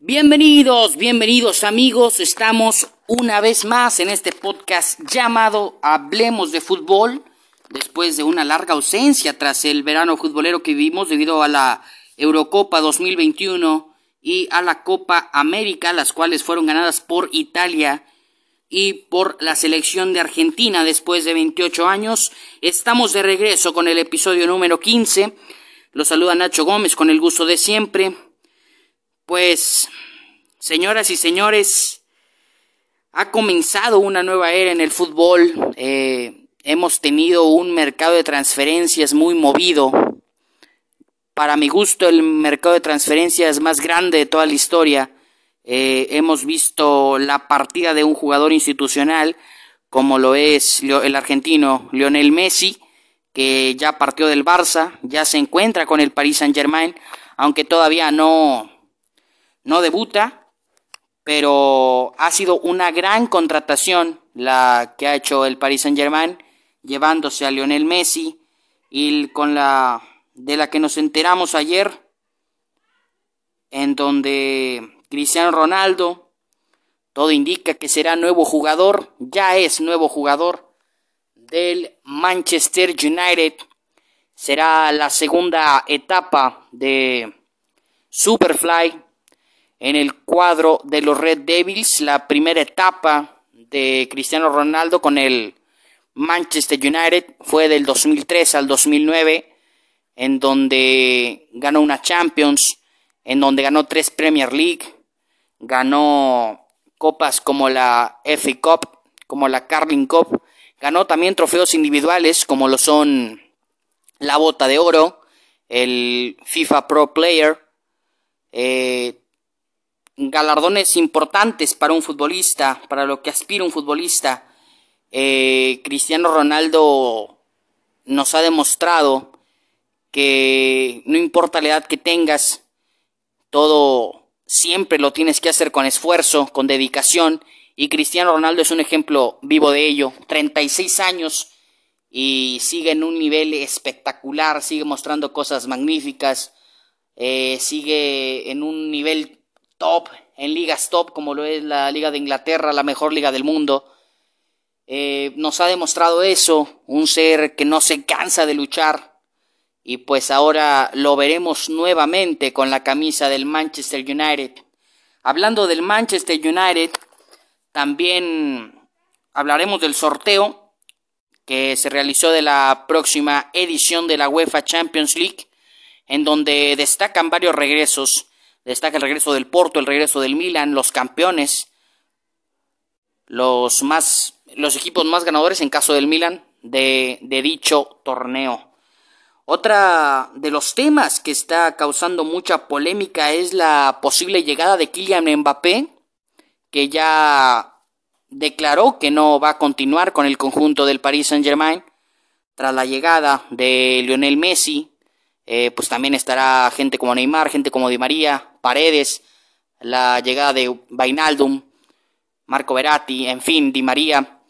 Bienvenidos, bienvenidos amigos, estamos una vez más en este podcast llamado Hablemos de Fútbol, después de una larga ausencia tras el verano futbolero que vivimos debido a la Eurocopa 2021 y a la Copa América, las cuales fueron ganadas por Italia y por la selección de Argentina después de 28 años. Estamos de regreso con el episodio número 15. Los saluda Nacho Gómez con el gusto de siempre. Pues, señoras y señores, ha comenzado una nueva era en el fútbol. Eh, hemos tenido un mercado de transferencias muy movido. Para mi gusto, el mercado de transferencias más grande de toda la historia. Eh, hemos visto la partida de un jugador institucional, como lo es el argentino Lionel Messi, que ya partió del Barça, ya se encuentra con el Paris Saint Germain, aunque todavía no, no debuta, pero ha sido una gran contratación la que ha hecho el Paris Saint Germain, llevándose a Lionel Messi y con la de la que nos enteramos ayer, en donde Cristiano Ronaldo, todo indica que será nuevo jugador, ya es nuevo jugador del Manchester United. Será la segunda etapa de Superfly en el cuadro de los Red Devils, la primera etapa de Cristiano Ronaldo con el Manchester United fue del 2003 al 2009, en donde ganó una Champions, en donde ganó tres Premier League, ganó copas como la FA Cup, como la Carling Cup, ganó también trofeos individuales como lo son la Bota de Oro, el FIFA Pro Player, eh, galardones importantes para un futbolista, para lo que aspira un futbolista. Eh, Cristiano Ronaldo nos ha demostrado que no importa la edad que tengas, todo siempre lo tienes que hacer con esfuerzo, con dedicación, y Cristiano Ronaldo es un ejemplo vivo de ello. 36 años y sigue en un nivel espectacular, sigue mostrando cosas magníficas, eh, sigue en un nivel top, en ligas top como lo es la Liga de Inglaterra, la mejor liga del mundo. Eh, nos ha demostrado eso, un ser que no se cansa de luchar, y pues ahora lo veremos nuevamente con la camisa del Manchester United. Hablando del Manchester United, también hablaremos del sorteo que se realizó de la próxima edición de la UEFA Champions League, en donde destacan varios regresos. Destaca el regreso del Porto, el regreso del Milan, los campeones, los más, los equipos más ganadores en caso del Milan de, de dicho torneo. Otra de los temas que está causando mucha polémica es la posible llegada de Kylian Mbappé, que ya declaró que no va a continuar con el conjunto del Paris Saint-Germain tras la llegada de Lionel Messi. Eh, pues también estará gente como Neymar, gente como Di María, Paredes, la llegada de Vainaldum, Marco Verratti, en fin, Di María.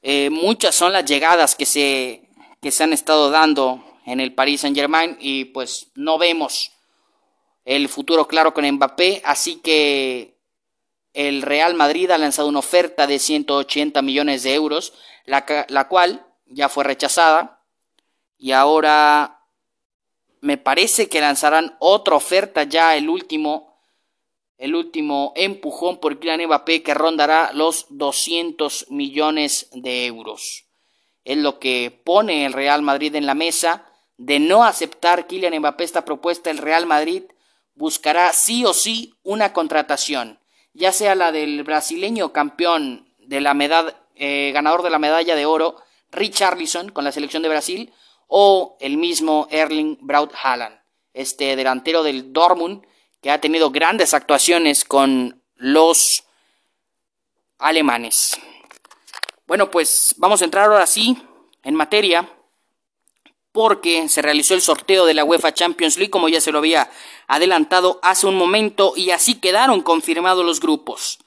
Eh, muchas son las llegadas que se, que se han estado dando en el Paris Saint Germain y pues no vemos el futuro claro con Mbappé, así que el Real Madrid ha lanzado una oferta de 180 millones de euros, la, la cual ya fue rechazada y ahora me parece que lanzarán otra oferta ya el último el último empujón por Kylian Mbappé que rondará los 200 millones de euros. Es lo que pone el Real Madrid en la mesa de no aceptar Kylian Mbappé esta propuesta, el Real Madrid buscará sí o sí una contratación, ya sea la del brasileño campeón de la medalla, eh, ganador de la medalla de oro, Richarlison con la selección de Brasil, o el mismo Erling Braut Haaland, este delantero del Dortmund que ha tenido grandes actuaciones con los alemanes. Bueno, pues vamos a entrar ahora sí en materia porque se realizó el sorteo de la UEFA Champions League como ya se lo había adelantado hace un momento y así quedaron confirmados los grupos.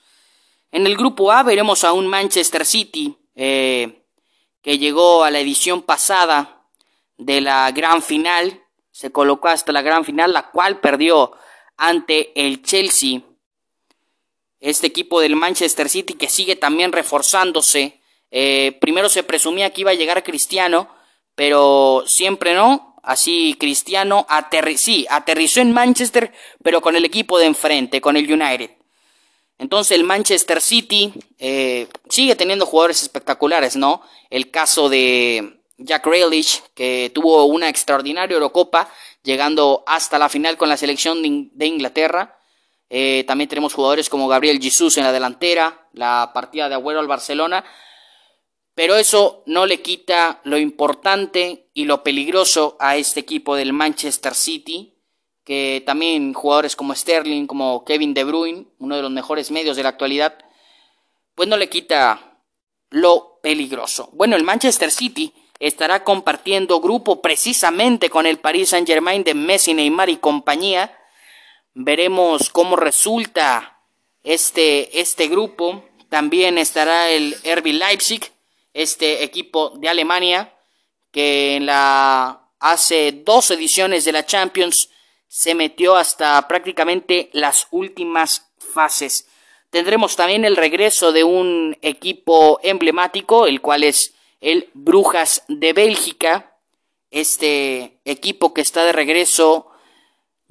En el grupo A veremos a un Manchester City eh, que llegó a la edición pasada de la gran final, se colocó hasta la gran final, la cual perdió ante el Chelsea este equipo del Manchester City que sigue también reforzándose. Eh, primero se presumía que iba a llegar Cristiano, pero siempre no. Así Cristiano aterrizó en Manchester, pero con el equipo de enfrente, con el United. Entonces el Manchester City eh, sigue teniendo jugadores espectaculares, ¿no? El caso de Jack Grealish, que tuvo una extraordinaria Eurocopa, llegando hasta la final con la selección de Inglaterra. Eh, también tenemos jugadores como Gabriel Jesus en la delantera, la partida de Agüero al Barcelona. Pero eso no le quita lo importante y lo peligroso a este equipo del Manchester City, que también jugadores como Sterling, como Kevin De Bruyne, uno de los mejores medios de la actualidad, pues no le quita lo peligroso. Bueno, el Manchester City estará compartiendo grupo precisamente con el Paris Saint Germain de Messi, Neymar y compañía Veremos cómo resulta este, este grupo. También estará el RB Leipzig, este equipo de Alemania, que en la hace dos ediciones de la Champions se metió hasta prácticamente las últimas fases. Tendremos también el regreso de un equipo emblemático, el cual es el Brujas de Bélgica, este equipo que está de regreso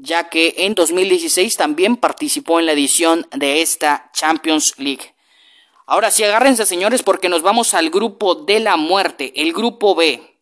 ya que en 2016 también participó en la edición de esta Champions League. Ahora sí, agárrense señores porque nos vamos al grupo de la muerte, el grupo B,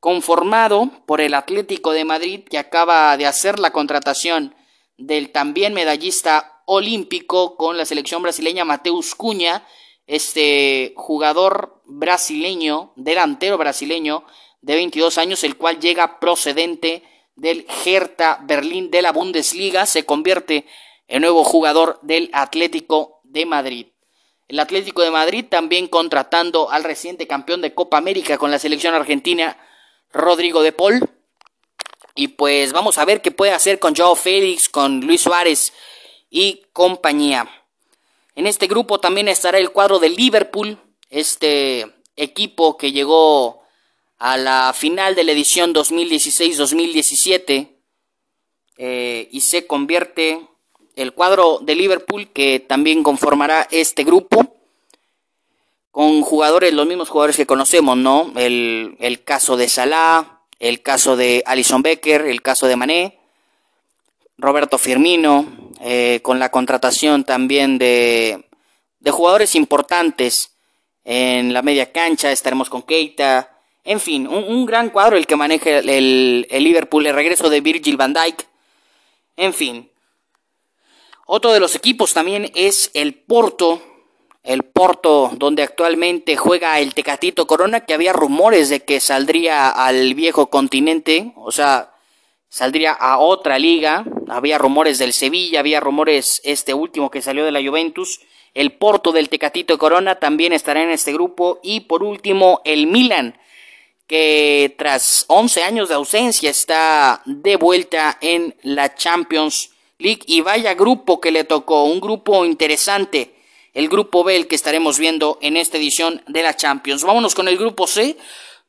conformado por el Atlético de Madrid que acaba de hacer la contratación del también medallista olímpico con la selección brasileña Mateus Cuña, este jugador brasileño, delantero brasileño de 22 años, el cual llega procedente del Hertha Berlín de la Bundesliga, se convierte en nuevo jugador del Atlético de Madrid. El Atlético de Madrid también contratando al reciente campeón de Copa América con la selección argentina, Rodrigo de Paul. Y pues vamos a ver qué puede hacer con Joao Félix, con Luis Suárez y compañía. En este grupo también estará el cuadro de Liverpool, este equipo que llegó a la final de la edición 2016-2017 eh, y se convierte el cuadro de Liverpool que también conformará este grupo con jugadores, los mismos jugadores que conocemos, ¿no? El, caso de Salah, el caso de Alison Becker, el caso de Mané, Roberto Firmino, eh, con la contratación también de, de jugadores importantes en la media cancha, estaremos con Keita, en fin, un, gran cuadro el que maneja el, Liverpool, el regreso de Virgil van Dijk. En fin. Otro de los equipos también es el Porto. El Porto, donde actualmente juega el Tecatito Corona, que había rumores de que saldría al viejo continente, o sea, saldría a otra liga. Había rumores del Sevilla, había rumores este último que salió de la Juventus. El Porto del Tecatito Corona también estará en este grupo. Y por último, el Milan que tras 11 años de ausencia está de vuelta en la Champions League y vaya grupo que le tocó, un grupo interesante, el grupo B el que estaremos viendo en esta edición de la Champions. Vámonos con el grupo C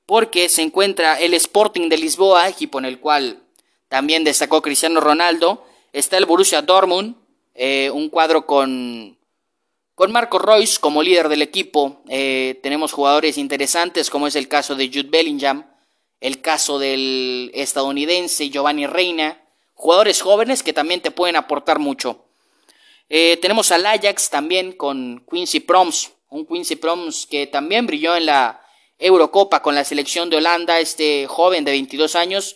porque se encuentra el Sporting de Lisboa, equipo en el cual también destacó Cristiano Ronaldo, está el Borussia Dortmund, eh, un cuadro con con Marco Royce como líder del equipo, eh, tenemos jugadores interesantes como es el caso de Jude Bellingham, el caso del estadounidense Giovanni Reina, jugadores jóvenes que también te pueden aportar mucho. Eh, tenemos al Ajax también con Quincy Proms, un Quincy Proms que también brilló en la Eurocopa con la selección de Holanda, este joven de 22 años,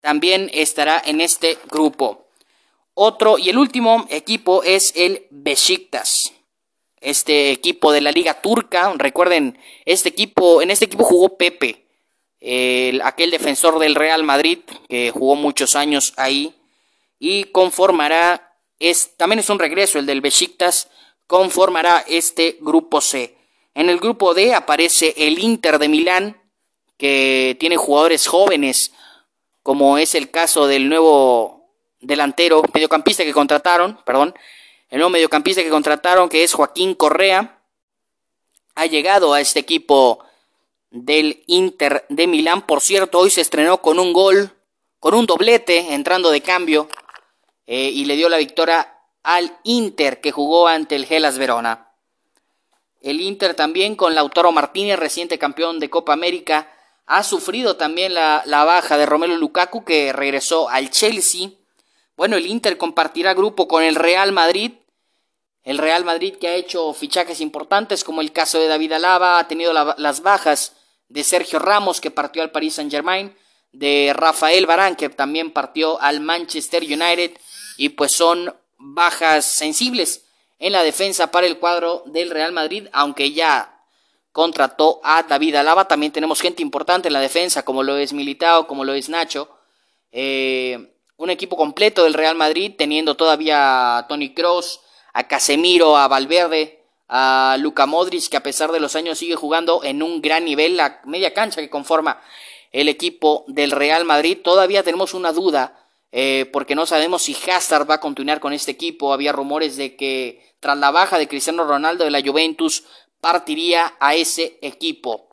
también estará en este grupo. Otro y el último equipo es el Besiktas este equipo de la liga turca. Recuerden, este equipo, en este equipo jugó Pepe, aquel defensor del Real Madrid que jugó muchos años ahí y conformará, es, también es un regreso el del Besiktas, conformará este grupo C. En el grupo D aparece el Inter de Milán, que tiene jugadores jóvenes, como es el caso del nuevo delantero, mediocampista que contrataron, perdón, el nuevo mediocampista que contrataron, que es Joaquín Correa, ha llegado a este equipo del Inter de Milán. Por cierto, hoy se estrenó con un gol, con un doblete, entrando de cambio, eh, y le dio la victoria, al Inter que jugó ante el Gelas Verona. El Inter también con Lautaro Martínez, reciente campeón de Copa América, ha sufrido también la, la baja de Romelu Lukaku que regresó al Chelsea. Bueno, el Inter compartirá grupo con el Real Madrid. El Real Madrid que ha hecho fichajes importantes como el caso de David Alaba, ha tenido las bajas de Sergio Ramos que partió al Paris Saint Germain, de Rafael Barán que también partió al Manchester United y pues son bajas sensibles en la defensa para el cuadro del Real Madrid, aunque ya contrató a David Alaba, también tenemos gente importante en la defensa como lo es Militao, como lo es Nacho. Eh, un equipo completo del Real Madrid, teniendo todavía a Tony Cross, a Casemiro, a Valverde, a Luka Modric, que a pesar de los años sigue jugando en un gran nivel, la media cancha que conforma el equipo del Real Madrid. Todavía tenemos una duda, eh, porque no sabemos si Hazard va a continuar con este equipo. Había rumores de que tras la baja de Cristiano Ronaldo de la Juventus partiría a ese equipo.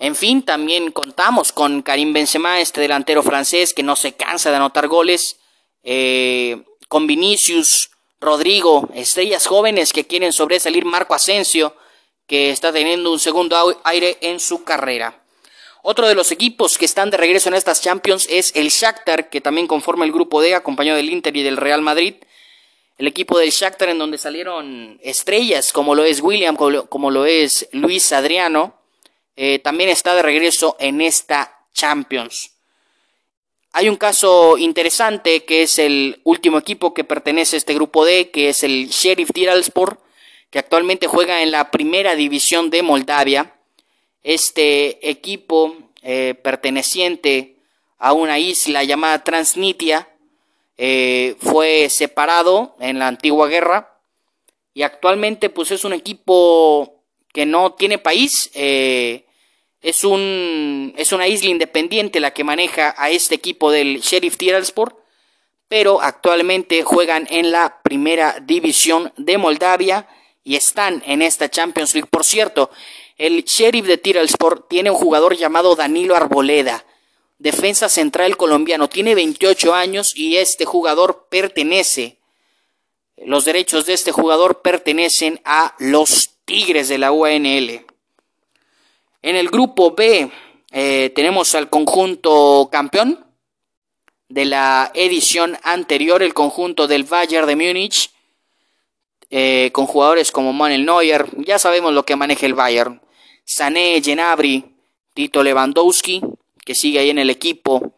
En fin, también contamos con Karim Benzema, este delantero francés que no se cansa de anotar goles, eh, con Vinicius, Rodrigo, estrellas jóvenes que quieren sobresalir, Marco Asensio, que está teniendo un segundo aire en su carrera. Otro de los equipos que están de regreso en estas Champions es el Shakhtar, que también conforma el grupo D, acompañado del Inter y del Real Madrid. El equipo del Shakhtar en donde salieron estrellas como lo es William, como lo es Luis Adriano, eh, también está de regreso en esta Champions. Hay un caso interesante que es el último equipo que pertenece a este grupo D, que es el Sheriff Tiraspol, que actualmente juega en la primera división de Moldavia. Este equipo eh, perteneciente a una isla llamada Transnistria eh, fue separado en la antigua guerra y actualmente pues es un equipo que no tiene país es, un, es una isla independiente la que maneja a este equipo del Sheriff Tiraspol, pero actualmente juegan en la primera división de Moldavia y están en esta Champions League. Por cierto, el Sheriff de Tiraspol tiene un jugador llamado Danilo Arboleda, defensa central colombiano, tiene 28 años y este jugador pertenece, los derechos de este jugador pertenecen a los Tigres de la UNL. En el grupo B eh, tenemos al conjunto campeón de la edición anterior, el conjunto del Bayern de Múnich, eh, con jugadores como Manuel Neuer, ya sabemos lo que maneja el Bayern, Sané, Genabri, Tito Lewandowski, que sigue ahí en el equipo,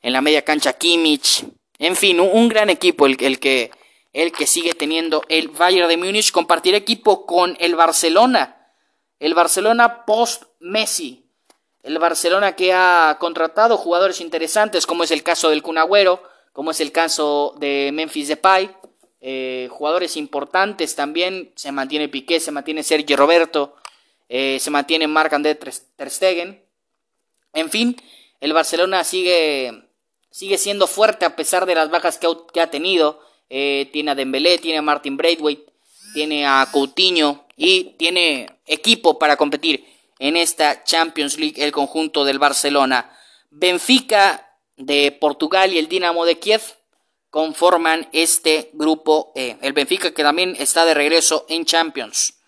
en la media cancha Kimmich, en fin, un, gran equipo el, que, el que sigue teniendo el Bayern de Múnich, compartir equipo con el Barcelona, el Barcelona post Messi. El Barcelona que ha contratado jugadores interesantes, como es el caso del Cunagüero, como es el caso de Memphis Depay, eh, jugadores importantes también. Se mantiene Piqué, se mantiene Sergio Roberto, eh, se mantiene Marc-André Ter Stegen. En fin, el Barcelona sigue, sigue siendo fuerte a pesar de las bajas que ha, tenido. Eh, tiene a Dembélé, tiene a Martin Braithwaite, tiene a Coutinho y tiene equipo para competir en esta Champions League el conjunto del Barcelona. Benfica de Portugal y el Dinamo de Kiev conforman este grupo E. El Benfica que también está de regreso en Champions.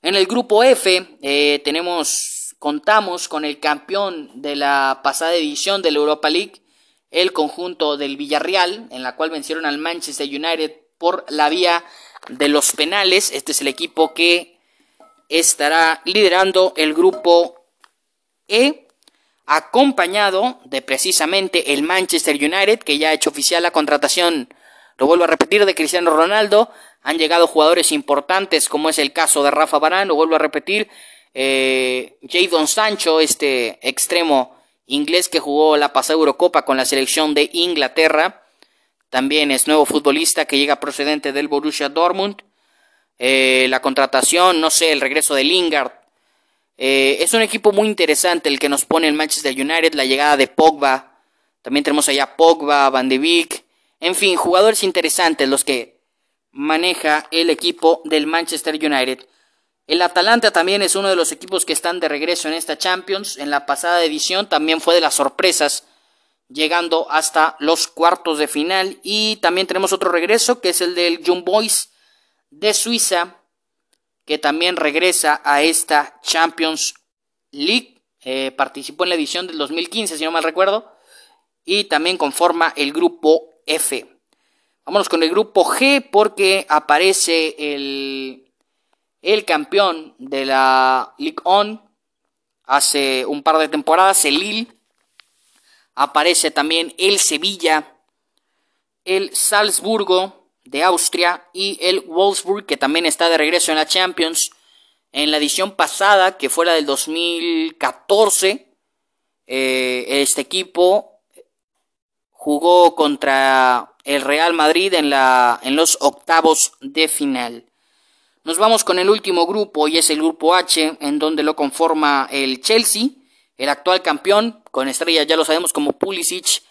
En el grupo F eh, tenemos, contamos con el campeón de la pasada edición de la Europa League, el conjunto del Villarreal, en la cual vencieron al Manchester United por la vía de los penales. Este es el equipo que estará liderando el grupo E, acompañado de precisamente el Manchester United, que ya ha hecho oficial la contratación, lo vuelvo a repetir, de Cristiano Ronaldo. Han llegado jugadores importantes, como es el caso de Rafa Barán, lo vuelvo a repetir. Eh, Jadon Sancho, este extremo inglés que jugó la pasada Eurocopa con la selección de Inglaterra. También es nuevo futbolista que llega procedente del Borussia Dortmund. Eh, la contratación, no sé, el regreso de Lingard. Eh, es un equipo muy interesante el que nos pone el Manchester United, la llegada de Pogba. También tenemos allá Pogba, Van de Beek. En fin, jugadores interesantes los que maneja el equipo del Manchester United. El Atalanta también es uno de los equipos que están de regreso en esta Champions. En la pasada edición también fue de las sorpresas llegando hasta los cuartos de final. Y también tenemos otro regreso, que es el del Young Boys de Suiza, que también regresa a esta Champions League. Eh, participó en la edición del 2015, si no mal recuerdo. Y también conforma el grupo F. Vámonos con el grupo G porque aparece el, el campeón de la League On hace un par de temporadas, el Lille. Aparece también el Sevilla, el Salzburgo de Austria y el Wolfsburg que también está de regreso en la Champions. En la edición pasada, que fue la del 2014, eh, este equipo jugó contra el Real Madrid en, la, en los octavos de final. Nos vamos con el último grupo y es el grupo H, en donde lo conforma el Chelsea, el actual campeón, con estrellas ya lo sabemos como Pulisic,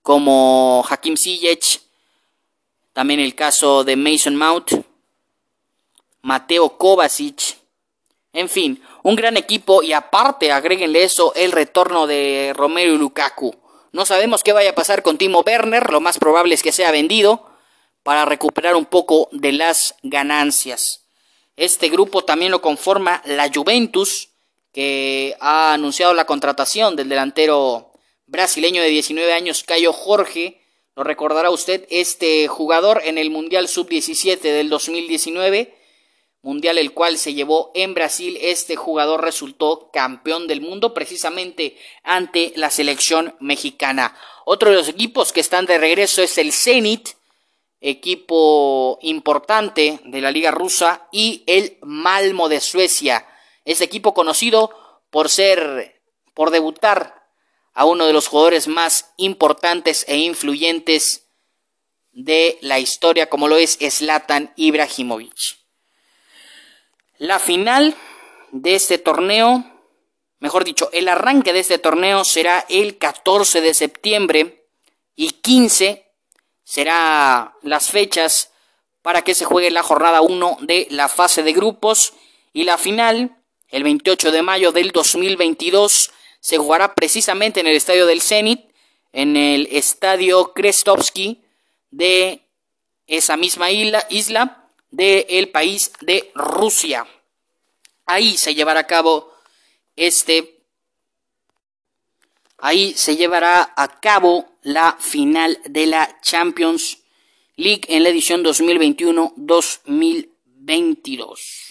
como Hakim Ziyech, también el caso de Mason Mount, Mateo Kovacic, en fin, un gran equipo y aparte agréguenle eso el retorno de Romero y Lukaku. No sabemos qué vaya a pasar con Timo Werner, lo más probable es que sea vendido para recuperar un poco de las ganancias. Este grupo también lo conforma la Juventus, que ha anunciado la contratación del delantero brasileño de 19 años, Cayo Jorge. Lo recordará usted, este jugador en el Mundial Sub-17 del 2019 mundial el cual se llevó en Brasil, este jugador resultó campeón del mundo precisamente ante la selección mexicana. Otro de los equipos que están de regreso es el Zenit, equipo importante de la liga rusa, y el Malmo de Suecia, este equipo conocido por ser, por debutar a uno de los jugadores más importantes e influyentes de la historia, como lo es Zlatan Ibrahimovic. La final de este torneo, mejor dicho, el arranque de este torneo será el 14 de septiembre y 15 será las fechas para que se juegue la jornada 1 de la fase de grupos y la final, el 28 de mayo del 2022, se jugará precisamente en el estadio del Zenit, en el estadio Krestovsky de esa misma isla, isla del país de Rusia. Ahí se llevará a cabo este, ahí se llevará a cabo la final de la Champions League en la edición 2021-2022.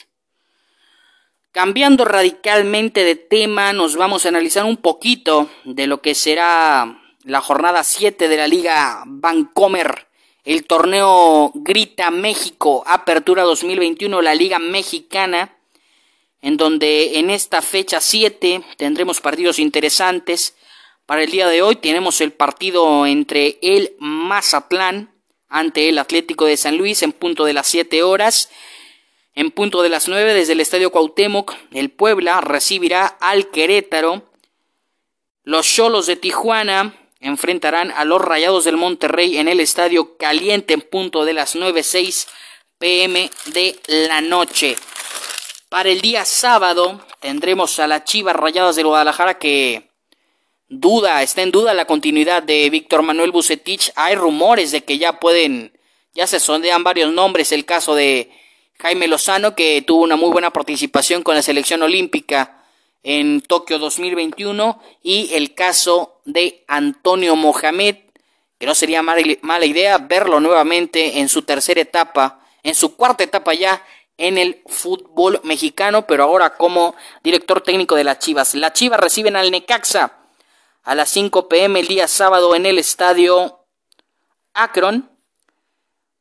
Cambiando radicalmente de tema, nos vamos a analizar un poquito de lo que será la jornada 7 de la Liga Vancomer el torneo Grita México, Apertura 2021, la Liga Mexicana, en donde en esta fecha 7 tendremos partidos interesantes. Para el día de hoy tenemos el partido entre el Mazatlán ante el Atlético de San Luis en punto de las 7 horas. En punto de las 9 desde el Estadio Cuauhtémoc, el Puebla recibirá al Querétaro. Los Cholos de Tijuana enfrentarán a los Rayados del Monterrey en el Estadio Caliente en punto de las 9.06 pm de la noche. Para el día sábado tendremos a las Chivas Rayadas de Guadalajara que duda, está en duda la continuidad de Víctor Manuel Bucetich. Hay rumores de que ya pueden, ya se sondean varios nombres. El caso de Jaime Lozano que tuvo una muy buena participación con la selección olímpica en Tokio 2021 y el caso de Antonio Mohamed, que no sería mala idea verlo nuevamente en su tercera etapa, en su cuarta etapa ya en el fútbol mexicano, pero ahora como director técnico de las Chivas. Las Chivas reciben al Necaxa a las 5 pm el día sábado en el estadio Akron.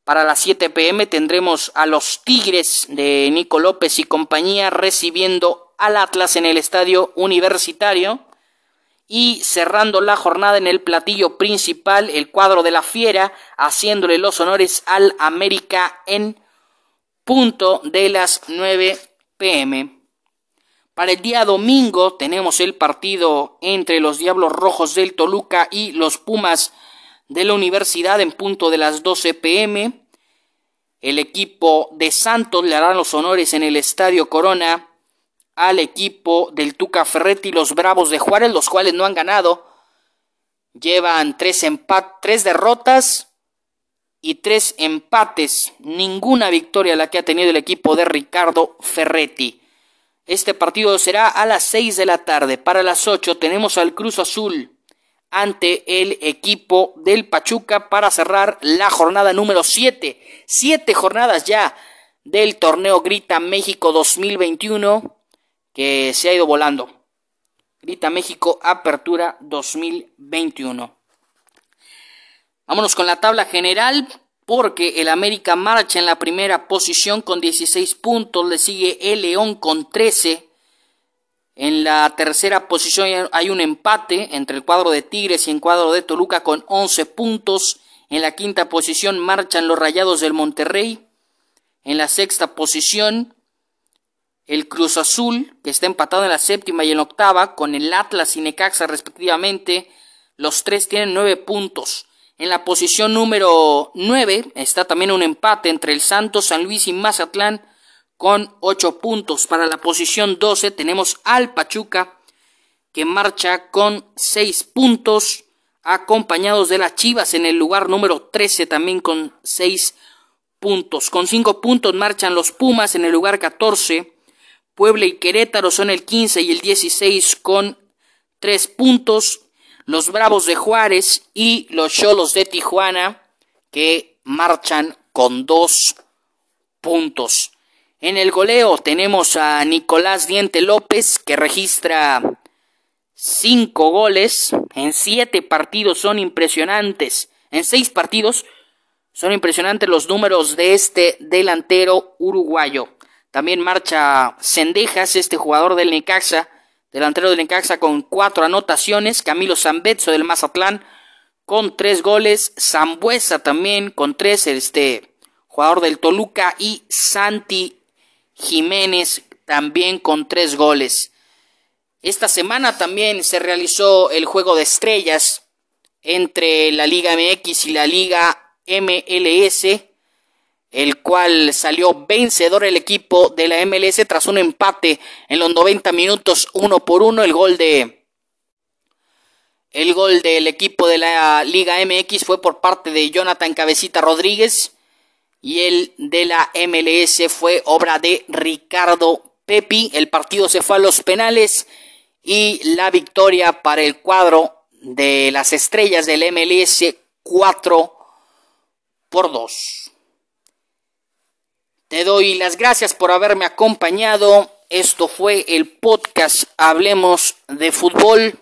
Para las 7 pm tendremos a los Tigres de Nico López y compañía recibiendo al Atlas en el estadio universitario. Y cerrando la jornada en el platillo principal, el cuadro de la Fiera, haciéndole los honores al América en punto de las 9 pm. Para el día domingo tenemos el partido entre los Diablos Rojos del Toluca y los Pumas de la Universidad en punto de las 12 pm. El equipo de Santos le hará los honores en el Estadio Corona al equipo del Tuca Ferretti, los Bravos de Juárez, los cuales no han ganado llevan tres, tres derrotas y tres empates. Ninguna victoria la que ha tenido el equipo de Ricardo Ferretti. Este partido será a las 6 de la tarde. Para las 8 tenemos al Cruz Azul ante el equipo del Pachuca para cerrar la jornada número 7. Siete jornadas ya del torneo Grita México 2021 que se ha ido volando. Grita México Apertura 2021. Vámonos con la tabla general porque el América marcha en la primera posición con 16 puntos, le sigue el León con 13. En la tercera posición hay un empate entre el cuadro de Tigres y el cuadro de Toluca con 11 puntos. En la quinta posición marchan los Rayados del Monterrey. En la sexta posición el Cruz Azul, que está empatado en la séptima y en la octava, con el Atlas y Necaxa respectivamente. Los tres tienen nueve puntos. En la posición número 9 está también un empate entre el Santos, San Luis y Mazatlán con 8 puntos. Para la posición 12 tenemos al Pachuca que marcha con 6 puntos acompañados de las Chivas en el lugar número 13 también con 6 puntos. Con 5 puntos marchan los Pumas en el lugar 14. Puebla y Querétaro son el 15 y el 16 con 3 puntos los Bravos de Juárez y los Cholos de Tijuana que marchan con dos puntos. En el goleo tenemos a Nicolás Diente López que registra cinco goles en siete partidos. Son impresionantes. En seis partidos son impresionantes los números de este delantero uruguayo. También marcha Cendejas, este jugador del Necaxa, delantero del Necaxa con cuatro anotaciones, Camilo Zambetso del Mazatlán con tres goles, Zambuesa también con tres, este jugador del Toluca y Santi Jiménez también con tres goles. Esta semana también se realizó el juego de estrellas entre la Liga MX y la Liga MLS el cual salió vencedor el equipo de la MLS tras un empate en los 90 minutos uno por uno, el gol de el gol del equipo de la Liga MX fue por parte de Jonathan Cabecita Rodríguez y el de la MLS fue obra de Ricardo Pepi. El partido se fue a los penales y la victoria para el cuadro de las estrellas del MLS 4 por 2. Te doy las gracias por haberme acompañado. Esto fue el podcast Hablemos de Fútbol.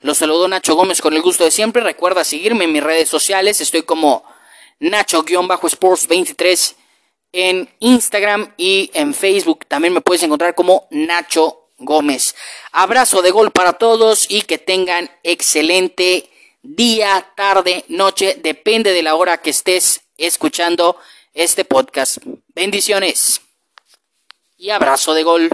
Los saludó Nacho Gómez con el gusto de siempre. Recuerda seguirme en mis redes sociales. Estoy como Nacho-Sports23 en Instagram y en Facebook. También me puedes encontrar como Nacho Gómez. Abrazo de gol para todos y que tengan excelente día, tarde, noche. Depende de la hora que estés escuchando este podcast. Bendiciones y abrazo de gol.